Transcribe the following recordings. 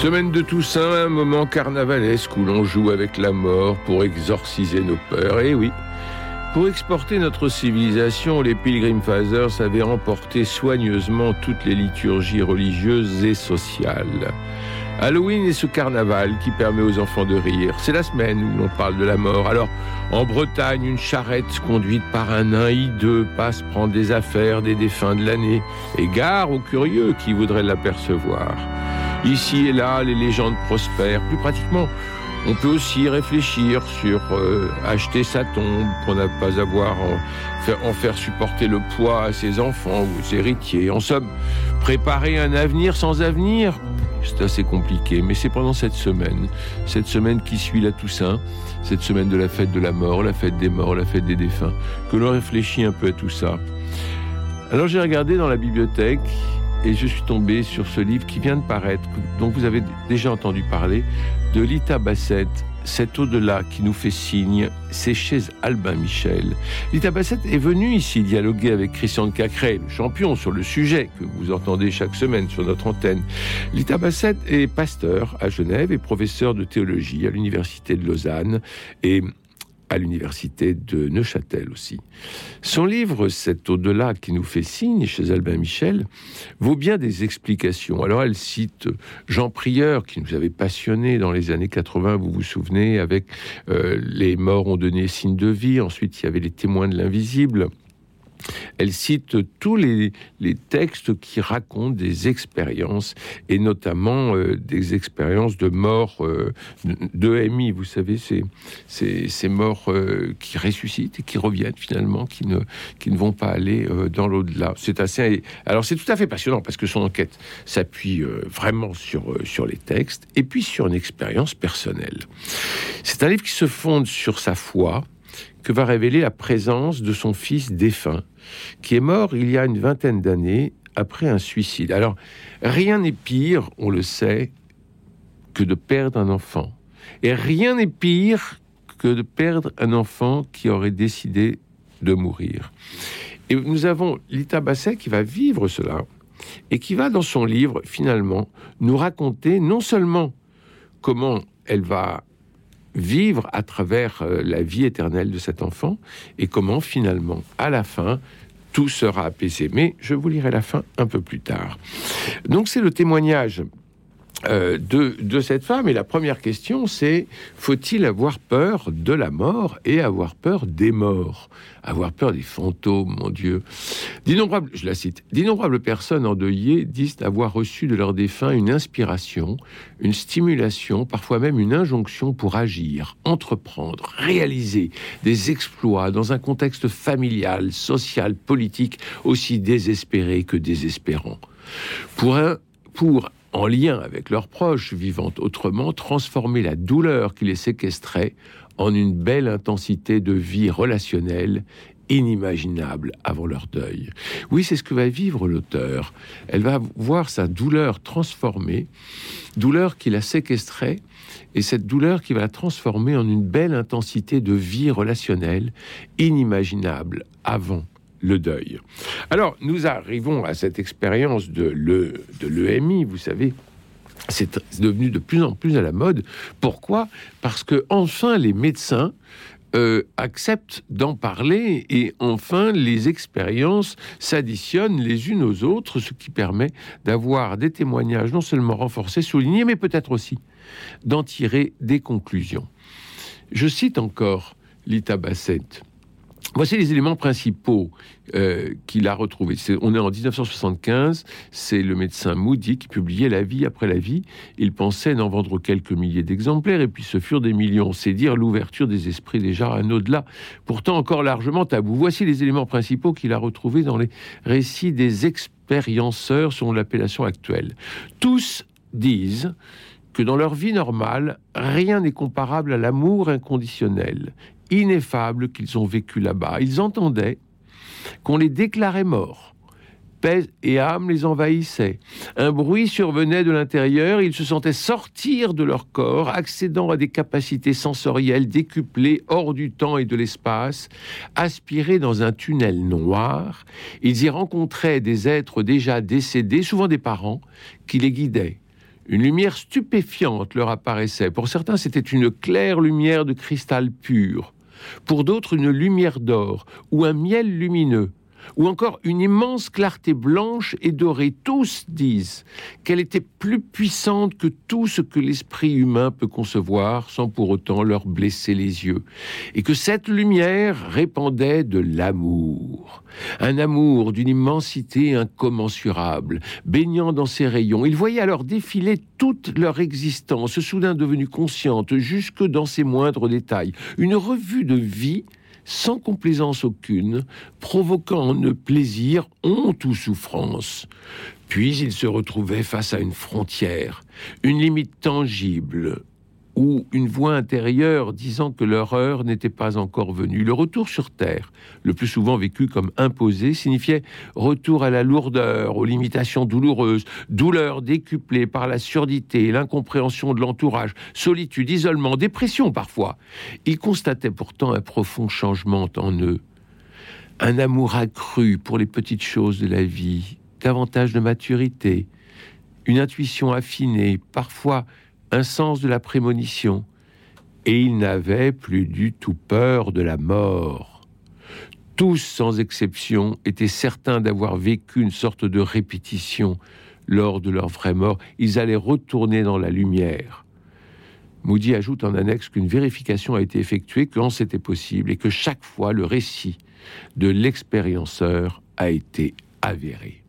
Semaine de Toussaint, un moment carnavalesque où l'on joue avec la mort pour exorciser nos peurs. Et eh oui, pour exporter notre civilisation, les Pilgrim Fathers avaient remporté soigneusement toutes les liturgies religieuses et sociales. Halloween est ce carnaval qui permet aux enfants de rire. C'est la semaine où l'on parle de la mort. Alors, en Bretagne, une charrette conduite par un nain hideux passe prendre des affaires des défunts de l'année. Et gare aux curieux qui voudraient l'apercevoir. Ici et là, les légendes prospèrent. Plus pratiquement, on peut aussi réfléchir sur euh, acheter sa tombe pour ne pas avoir en faire, supporter le poids à ses enfants ou ses héritiers. En somme, préparer un avenir sans avenir, c'est assez compliqué. Mais c'est pendant cette semaine, cette semaine qui suit la Toussaint, cette semaine de la fête de la mort, la fête des morts, la fête des défunts, que l'on réfléchit un peu à tout ça. Alors j'ai regardé dans la bibliothèque et je suis tombé sur ce livre qui vient de paraître, dont vous avez déjà entendu parler, de Lita Bassett, cet au-delà qui nous fait signe, c'est chez Albin Michel. Lita Bassett est venue ici dialoguer avec Christian de Cacré, le champion sur le sujet que vous entendez chaque semaine sur notre antenne. Lita Bassett est pasteur à Genève et professeur de théologie à l'université de Lausanne et à l'université de Neuchâtel aussi. Son livre, cet au-delà qui nous fait signe chez Albin Michel, vaut bien des explications. Alors elle cite Jean Prieur, qui nous avait passionnés dans les années 80, vous vous souvenez, avec euh, Les morts ont donné signe de vie, ensuite il y avait Les témoins de l'invisible. Elle cite tous les, textes qui racontent des expériences, et notamment euh, des expériences de mort euh, de. Vous savez, ces, ces, morts euh, qui ressuscitent et qui reviennent finalement, qui ne, qui ne vont pas aller dans l'au-delà. C'est assez. Alors, c'est tout à fait passionnant parce que son enquête s'appuie vraiment sur, sur les textes et puis sur une expérience personnelle. C'est un livre qui se fonde sur sa foi que va révéler la présence de son fils défunt, qui est mort il y a une vingtaine d'années après un suicide. Alors, rien n'est pire, on le sait, que de perdre un enfant. Et rien n'est pire que de perdre un enfant qui aurait décidé de mourir. Et nous avons Lita Basset qui va vivre cela et qui va, dans son livre, finalement, nous raconter non seulement comment elle va vivre à travers euh, la vie éternelle de cet enfant et comment finalement, à la fin, tout sera apaisé. Mais je vous lirai la fin un peu plus tard. Donc c'est le témoignage euh, de, de, cette femme. Et la première question, c'est faut-il avoir peur de la mort et avoir peur des morts? Avoir peur des fantômes, mon Dieu. D'innombrables, je la cite, d'innombrables personnes endeuillées disent avoir reçu de leur défunt une inspiration, une stimulation, parfois même une injonction pour agir, entreprendre, réaliser des exploits dans un contexte familial, social, politique aussi désespéré que désespérant. Pour un, pour en lien avec leurs proches, vivant autrement, transformer la douleur qui les séquestrait en une belle intensité de vie relationnelle inimaginable avant leur deuil. Oui, c'est ce que va vivre l'auteur. Elle va voir sa douleur transformée, douleur qui la séquestrait, et cette douleur qui va la transformer en une belle intensité de vie relationnelle inimaginable avant le deuil. Alors, nous arrivons à cette expérience de l'EMI, vous savez, c'est devenu de plus en plus à la mode. Pourquoi? Parce que enfin les médecins euh, acceptent d'en parler et enfin les expériences s'additionnent les unes aux autres, ce qui permet d'avoir des témoignages non seulement renforcés, soulignés, mais peut-être aussi d'en tirer des conclusions. Je cite encore Lita Bassett Voici les éléments principaux euh, qu'il a retrouvés. on est en 1975, c'est le médecin Moody qui publiait La vie après la vie. Il pensait n'en vendre quelques milliers d'exemplaires, et puis ce furent des millions. C'est dire l'ouverture des esprits déjà un au-delà, pourtant encore largement tabou. Voici les éléments principaux qu'il a retrouvés dans les récits des expérienceurs selon l'appellation actuelle. Tous disent que dans leur vie normale, rien n'est comparable à l'amour inconditionnel ineffable qu'ils ont vécu là-bas. Ils entendaient qu'on les déclarait morts. Paix et âme les envahissaient. Un bruit survenait de l'intérieur, ils se sentaient sortir de leur corps, accédant à des capacités sensorielles décuplées hors du temps et de l'espace, aspirés dans un tunnel noir. Ils y rencontraient des êtres déjà décédés, souvent des parents, qui les guidaient. Une lumière stupéfiante leur apparaissait. Pour certains, c'était une claire lumière de cristal pur pour d'autres une lumière d'or ou un miel lumineux ou encore une immense clarté blanche et dorée. Tous disent qu'elle était plus puissante que tout ce que l'esprit humain peut concevoir sans pour autant leur blesser les yeux, et que cette lumière répandait de l'amour, un amour d'une immensité incommensurable, baignant dans ses rayons. Ils voyaient alors défiler toute leur existence, soudain devenue consciente jusque dans ses moindres détails, une revue de vie sans complaisance aucune, provoquant en eux plaisir, honte ou souffrance. Puis ils se retrouvaient face à une frontière, une limite tangible, ou une voix intérieure disant que leur heure n'était pas encore venue. Le retour sur Terre, le plus souvent vécu comme imposé, signifiait retour à la lourdeur, aux limitations douloureuses, douleur décuplée par la surdité, l'incompréhension de l'entourage, solitude, isolement, dépression parfois. Ils constataient pourtant un profond changement en eux, un amour accru pour les petites choses de la vie, davantage de maturité, une intuition affinée, parfois un sens de la prémonition, et ils n'avaient plus du tout peur de la mort. Tous, sans exception, étaient certains d'avoir vécu une sorte de répétition lors de leur vraie mort. Ils allaient retourner dans la lumière. Moody ajoute en annexe qu'une vérification a été effectuée quand c'était possible et que chaque fois le récit de l'expérienceur a été avéré.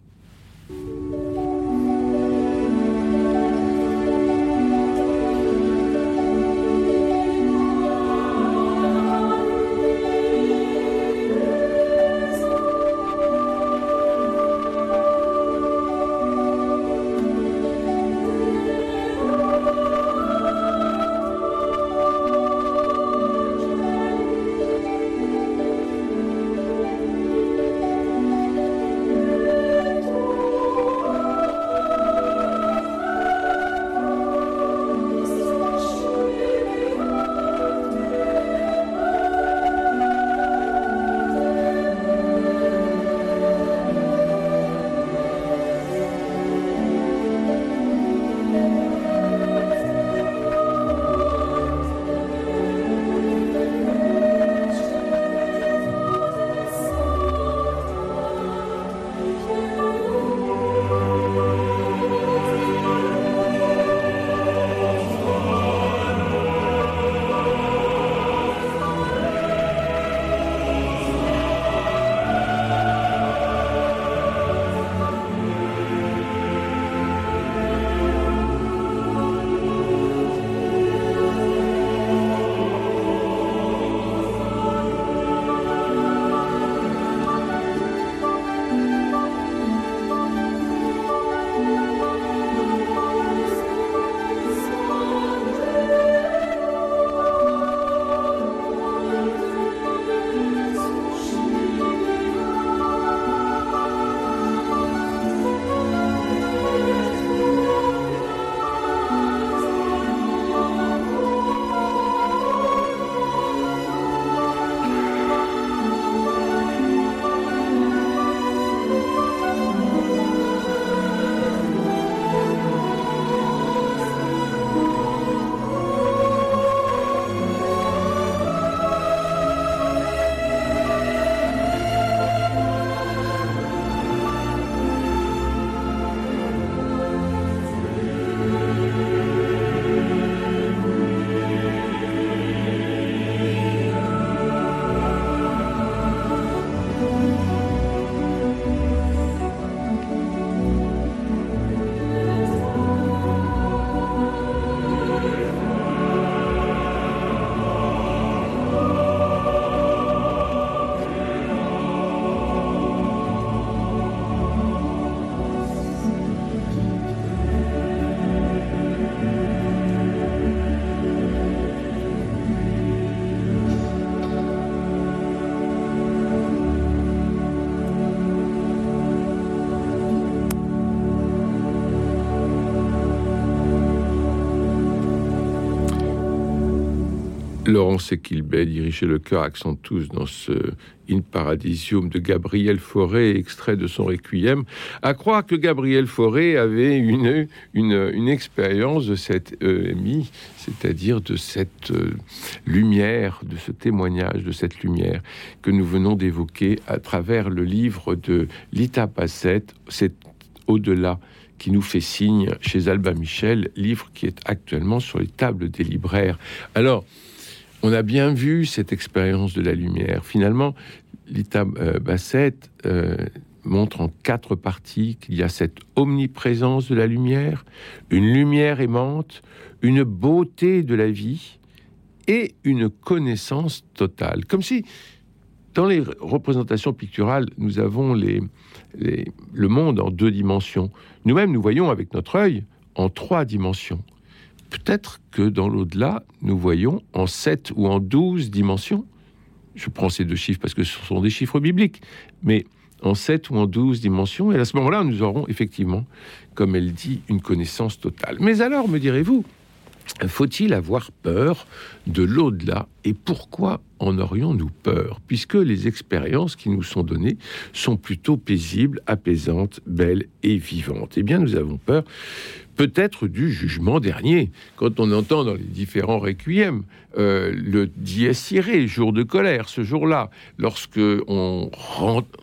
Laurent Sequilbet dirigeait le chœur Accent tous dans ce In Paradisium de Gabriel Fauré, extrait de son Requiem, à croire que Gabriel Fauré avait une, une, expérience de cette euh, c'est-à-dire de cette euh, lumière, de ce témoignage, de cette lumière que nous venons d'évoquer à travers le livre de Lita Passette, c'est au-delà qui nous fait signe chez Albin Michel, livre qui est actuellement sur les tables des libraires. Alors, on a bien vu cette expérience de la lumière. Finalement, Lita euh, Bassett euh, montre en quatre parties qu'il y a cette omniprésence de la lumière, une lumière aimante, une beauté de la vie et une connaissance totale. Comme si, dans les représentations picturales, nous avons les, le monde en deux dimensions. Nous-mêmes, nous voyons avec notre œil en trois dimensions. Peut-être que dans l'au-delà, nous voyons en sept ou en douze dimensions. Je prends ces deux chiffres parce que ce sont des chiffres bibliques, mais en sept ou en douze dimensions. Et à ce moment-là, nous aurons effectivement, comme elle dit, une connaissance totale. Mais alors, me direz-vous, faut-il avoir peur de l'au-delà et pourquoi en aurions-nous peur? Puisque les expériences qui nous sont données sont plutôt paisibles, apaisantes, belles et vivantes. Eh bien, nous avons peur peut-être du jugement dernier. Quand on entend dans les différents requiem euh, le dies irae, jour de colère, ce jour-là, lorsque on,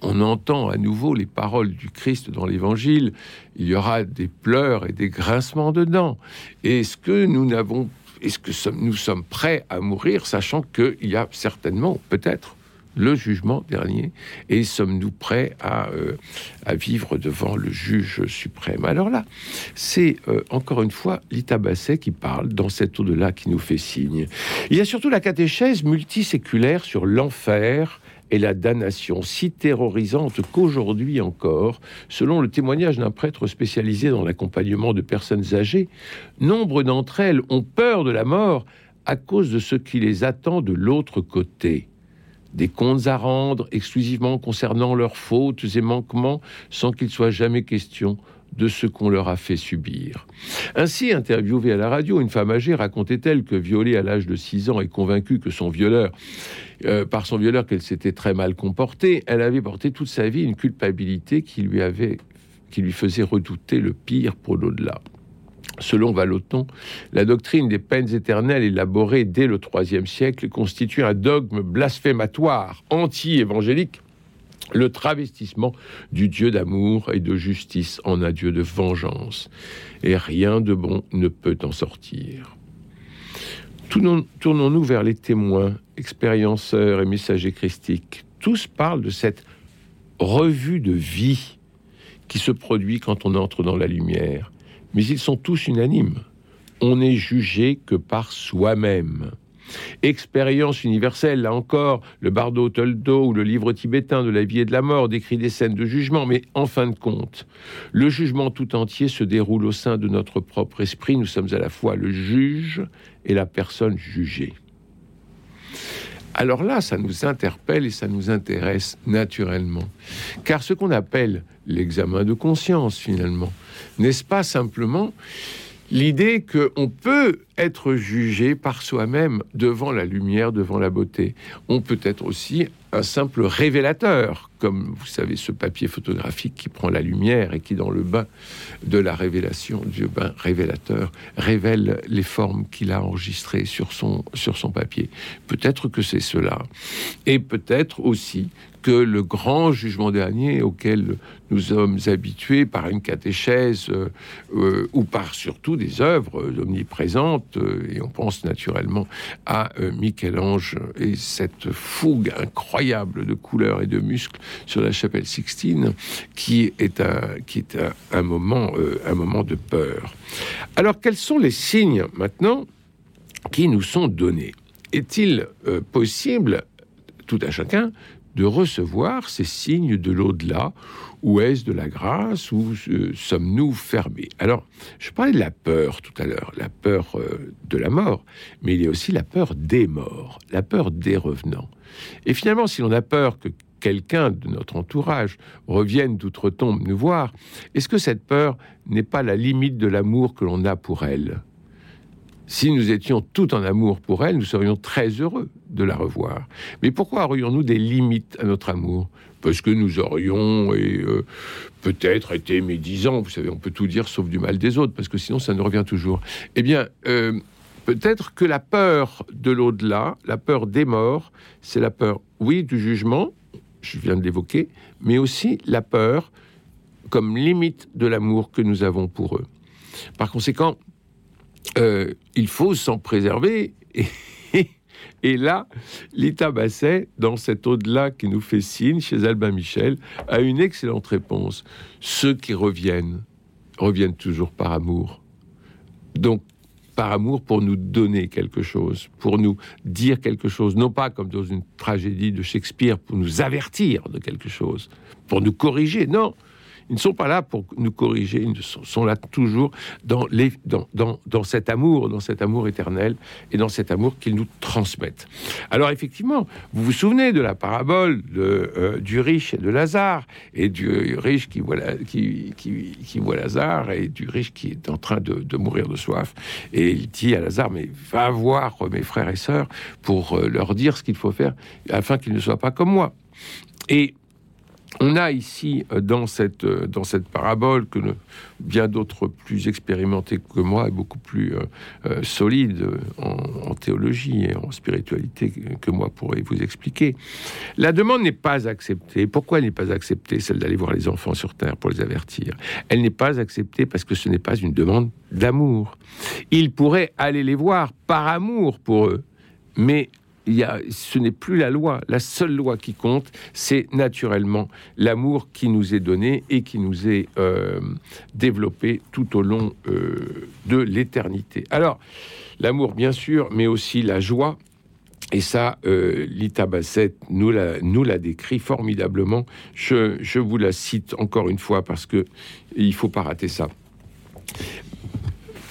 on entend à nouveau les paroles du Christ dans l'Évangile, il y aura des pleurs et des grincements de dents. Est-ce que nous n'avons, est-ce que nous sommes prêts à mourir, sachant qu'il y a certainement, peut-être, le jugement dernier et sommes-nous prêts à, euh, à, vivre devant le juge suprême? Alors là, c'est euh, encore une fois Lita Basset qui parle dans cet au-delà qui nous fait signe. Il y a surtout la catéchèse multiséculaire sur l'enfer et la damnation, si terrorisante qu'aujourd'hui encore, selon le témoignage d'un prêtre spécialisé dans l'accompagnement de personnes âgées, nombre d'entre elles ont peur de la mort à cause de ce qui les attend de l'autre côté des comptes à rendre exclusivement concernant leurs fautes et manquements sans qu'il soit jamais question de ce qu'on leur a fait subir. Ainsi, interviewée à la radio, une femme âgée racontait-elle que violée à l'âge de 6 ans et convaincue que son violeur, euh, par son violeur, qu'elle s'était très mal comportée, elle avait porté toute sa vie une culpabilité qui lui avait qui lui faisait redouter le pire pour l'au-delà. Selon Valoton, la doctrine des peines éternelles élaborée dès le IIIe siècle constitue un dogme blasphématoire, anti-évangélique, le travestissement du Dieu d'amour et de justice en un Dieu de vengeance. Et rien de bon ne peut en sortir. Tournons-nous vers les témoins, expérienceurs et messagers christiques. Tous parlent de cette revue de vie qui se produit quand on entre dans la lumière mais ils sont tous unanimes. On n'est jugé que par soi-même. Expérience universelle, là encore, le Bardo Toldo ou le livre tibétain de la vie et de la mort décrit des scènes de jugement, mais en fin de compte, le jugement tout entier se déroule au sein de notre propre esprit. Nous sommes à la fois le juge et la personne jugée. Alors là, ça nous interpelle et ça nous intéresse naturellement. Car ce qu'on appelle l'examen de conscience, finalement, n'est-ce pas simplement l'idée qu'on peut être jugé par soi-même devant la lumière, devant la beauté? On peut être aussi un simple révélateur, comme vous savez ce papier photographique qui prend la lumière et qui dans le bain de la révélation, Dieu bain révélateur, révèle les formes qu'il a enregistrées sur son, sur son papier. Peut-être que c'est cela. Et peut-être aussi que le grand jugement dernier auquel nous sommes habitués par une catéchèse euh, euh, ou par surtout des œuvres omniprésentes, euh, et on pense naturellement à Michel-Ange et cette fougue incroyable de couleurs et de muscles sur la chapelle Sixtine, qui est un, qui est un moment, un moment de peur. Alors quels sont les signes maintenant qui nous sont donnés? Est-il possible tout à chacun de recevoir ces signes de l'au-delà Ou est-ce de la grâce Ou euh, sommes-nous fermés? Alors, je parlais de la peur tout à l'heure, la peur euh, de la mort, mais il y a aussi la peur des morts, la peur des revenants. Et finalement, si l'on a peur que quelqu'un de notre entourage revienne d'outre-tombe nous voir, est-ce que cette peur n'est pas la limite de l'amour que l'on a pour elle? Si nous étions tout en amour pour elle, nous serions très heureux de la revoir. Mais pourquoi aurions-nous des limites à notre amour? Parce que nous aurions et, euh, peut-être été médisants. Vous savez, on peut tout dire sauf du mal des autres, parce que sinon ça nous revient toujours. Eh bien, euh, peut-être que la peur de l'au-delà, la peur des morts, c'est la peur, oui, du jugement, je viens de l'évoquer, mais aussi la peur comme limite de l'amour que nous avons pour eux. Par conséquent, euh, il faut s'en préserver. Et, là, Lita Basset, dans cet au-delà qui nous fait signe chez Albin Michel, a une excellente réponse. Ceux qui reviennent, reviennent toujours par amour. Donc, par amour pour nous donner quelque chose, pour nous dire quelque chose, non pas comme dans une tragédie de Shakespeare, pour nous avertir de quelque chose, pour nous corriger, non, ils ne sont pas là pour nous corriger, ils sont, là toujours dans, les, dans, dans, cet amour, dans cet amour éternel et dans cet amour qu'ils nous transmettent. Alors effectivement, vous vous souvenez de la parabole de, euh, du riche et de Lazare, et du riche qui voit, qui, qui, qui, voit Lazare, et du riche qui est en train de, de, mourir de soif. Et il dit à Lazare, mais va voir mes frères et sœurs pour euh, leur dire ce qu'il faut faire afin qu'ils ne soient pas comme moi. Et on a ici, euh, dans cette, euh, dans cette parabole, que bien d'autres plus expérimentés que moi et beaucoup plus euh, solides en, théologie et en spiritualité que moi pourrais vous expliquer, la demande n'est pas acceptée. Pourquoi elle n'est pas acceptée, celle d'aller voir les enfants sur Terre pour les avertir? Elle n'est pas acceptée parce que ce n'est pas une demande d'amour. Il pourrait aller les voir par amour pour eux, mais ce n'est plus la loi. La seule loi qui compte, c'est naturellement l'amour qui nous est donné et qui nous est euh, développé tout au long euh, de l'éternité. Alors, l'amour, bien sûr, mais aussi la joie. Et ça, euh, Lita Bassett nous la, décrit formidablement. Je, je vous la cite encore une fois parce que il faut pas rater ça.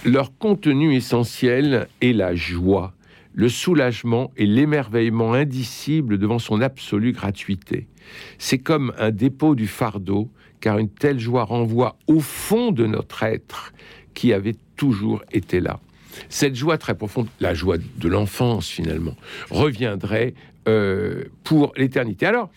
Leur contenu essentiel est la joie le soulagement et l'émerveillement indicible devant son absolue gratuité. C'est comme un dépôt du fardeau, car une telle joie renvoie au fond de notre être qui avait toujours été là. Cette joie très profonde, la joie de l'enfance finalement, reviendrait euh, pour l'éternité. Alors,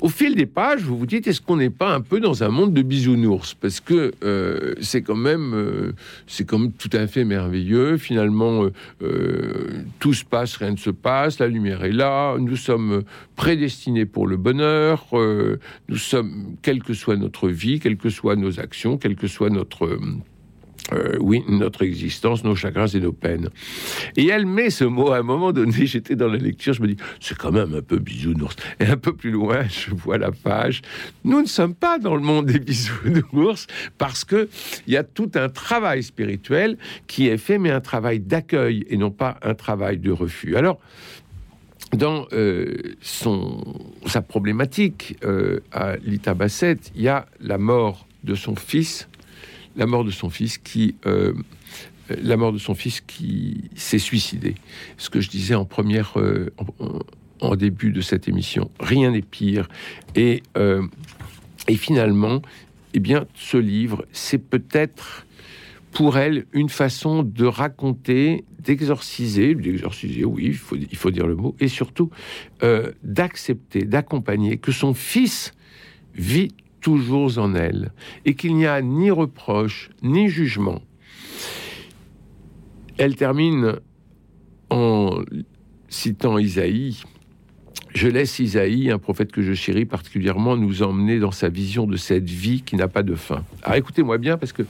au fil des pages, vous vous dites, est-ce qu'on n'est pas un peu dans un monde de bisounours? Parce que euh, c'est quand même, euh, c'est comme tout à fait merveilleux. Finalement, euh, tout se passe, rien ne se passe. La lumière est là. Nous sommes prédestinés pour le bonheur. nous sommes, quelle que soit notre vie, quelles que soient nos actions, quelle que soit notre euh, oui, notre existence, nos chagrins et nos peines. Et elle met ce mot à un moment donné, j'étais dans la lecture, je me dis, c'est quand même un peu bisounours. Et un peu plus loin, je vois la page. Nous ne sommes pas dans le monde des bisounours parce que il y a tout un travail spirituel qui est fait, mais un travail d'accueil et non pas un travail de refus. Alors, dans euh, son, sa problématique euh, à Lita Bassett, il y a la mort de son fils la mort de son fils qui euh, la mort de son fils qui s'est suicidé. Ce que je disais en première euh, en, début de cette émission, rien n'est pire. Et euh, et finalement, eh bien, ce livre, c'est peut-être pour elle une façon de raconter, d'exorciser, d'exorciser, oui, il faut, il faut dire le mot, et surtout d'accepter, d'accompagner que son fils vit toujours en elle, et qu'il n'y a ni reproche, ni jugement. Elle termine en citant Isaïe. Je laisse Isaïe, un prophète que je chéris particulièrement, nous emmener dans sa vision de cette vie qui n'a pas de fin. Alors écoutez-moi bien, parce que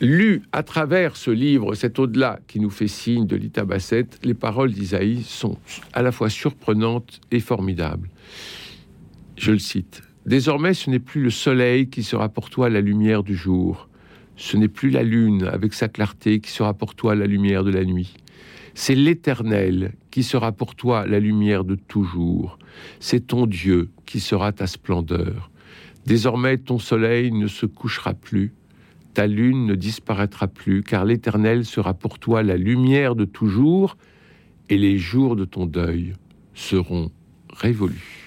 lu à travers ce livre, cet au-delà qui nous fait signe de Lita Bassett, les paroles d'Isaïe sont à la fois surprenantes et formidables. Je le cite. Désormais, ce n'est plus le soleil qui sera pour toi la lumière du jour. Ce n'est plus la lune avec sa clarté qui sera pour toi la lumière de la nuit. C'est l'Éternel qui sera pour toi la lumière de toujours. C'est ton Dieu qui sera ta splendeur. Désormais, ton soleil ne se couchera plus, ta lune ne disparaîtra plus, car l'Éternel sera pour toi la lumière de toujours, et les jours de ton deuil seront révolus.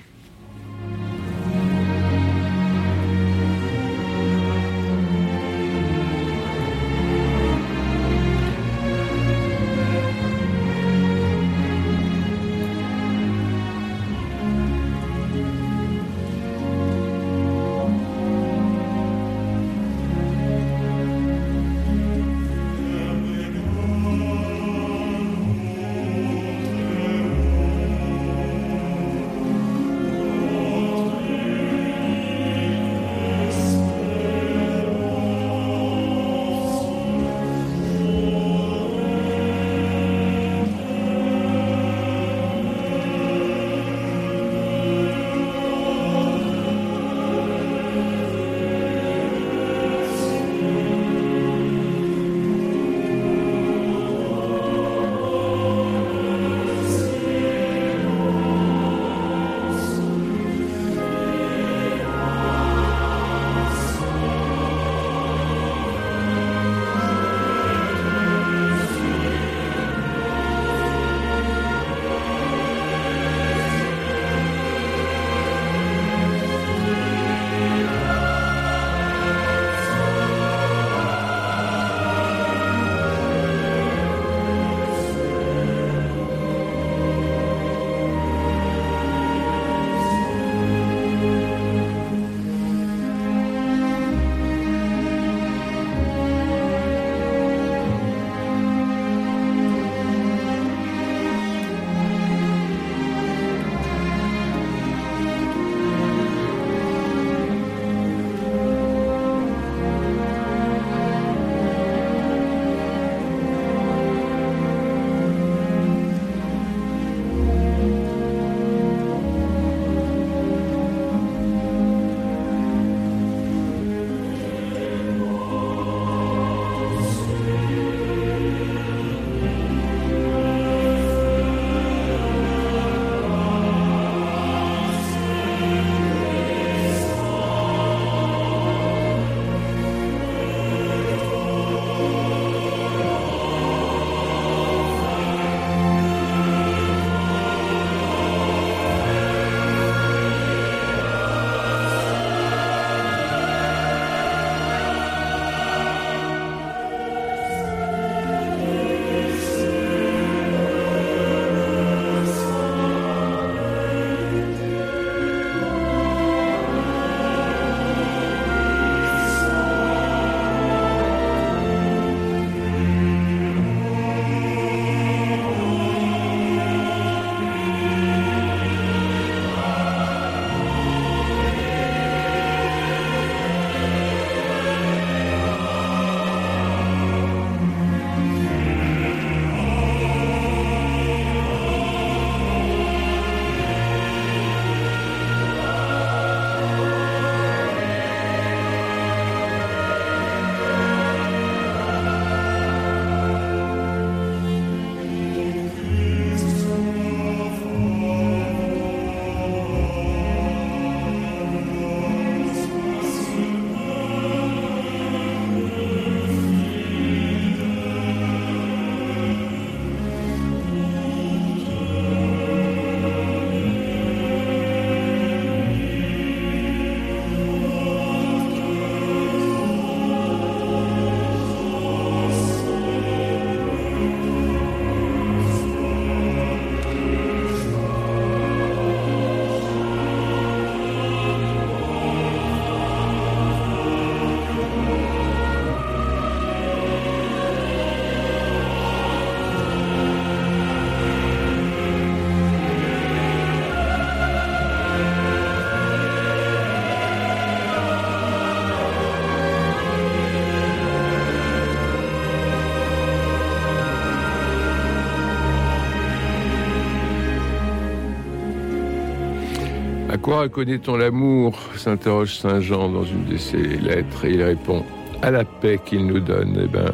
À quoi reconnaît-on l'amour s'interroge Saint Jean dans une de ses lettres et il répond à la paix qu'il nous donne. Eh ben,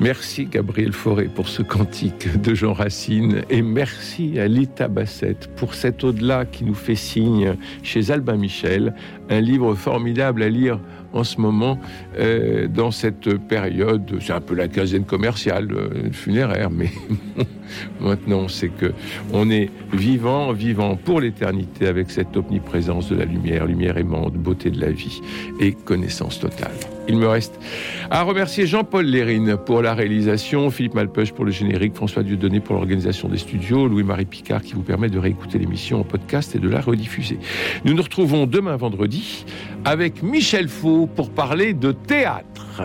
Merci Gabriel Fauré pour ce cantique de Jean Racine et merci à Lita Bassett pour cet au-delà qui nous fait signe chez Albin Michel, un livre formidable à lire en ce moment euh, dans cette période. C'est un peu la quinzaine commerciale euh, funéraire, mais maintenant c'est que on est vivant, vivant pour l'éternité avec cette omniprésence de la lumière, lumière aimante, beauté de la vie et connaissance totale. Il me reste à remercier Jean-Paul Lérine pour la réalisation, Philippe Malpeuch pour le générique, François Dieudonné pour l'organisation des studios, Louis-Marie Picard qui vous permet de réécouter l'émission en podcast et de la rediffuser. Nous nous retrouvons demain vendredi avec Michel Faux pour parler de théâtre.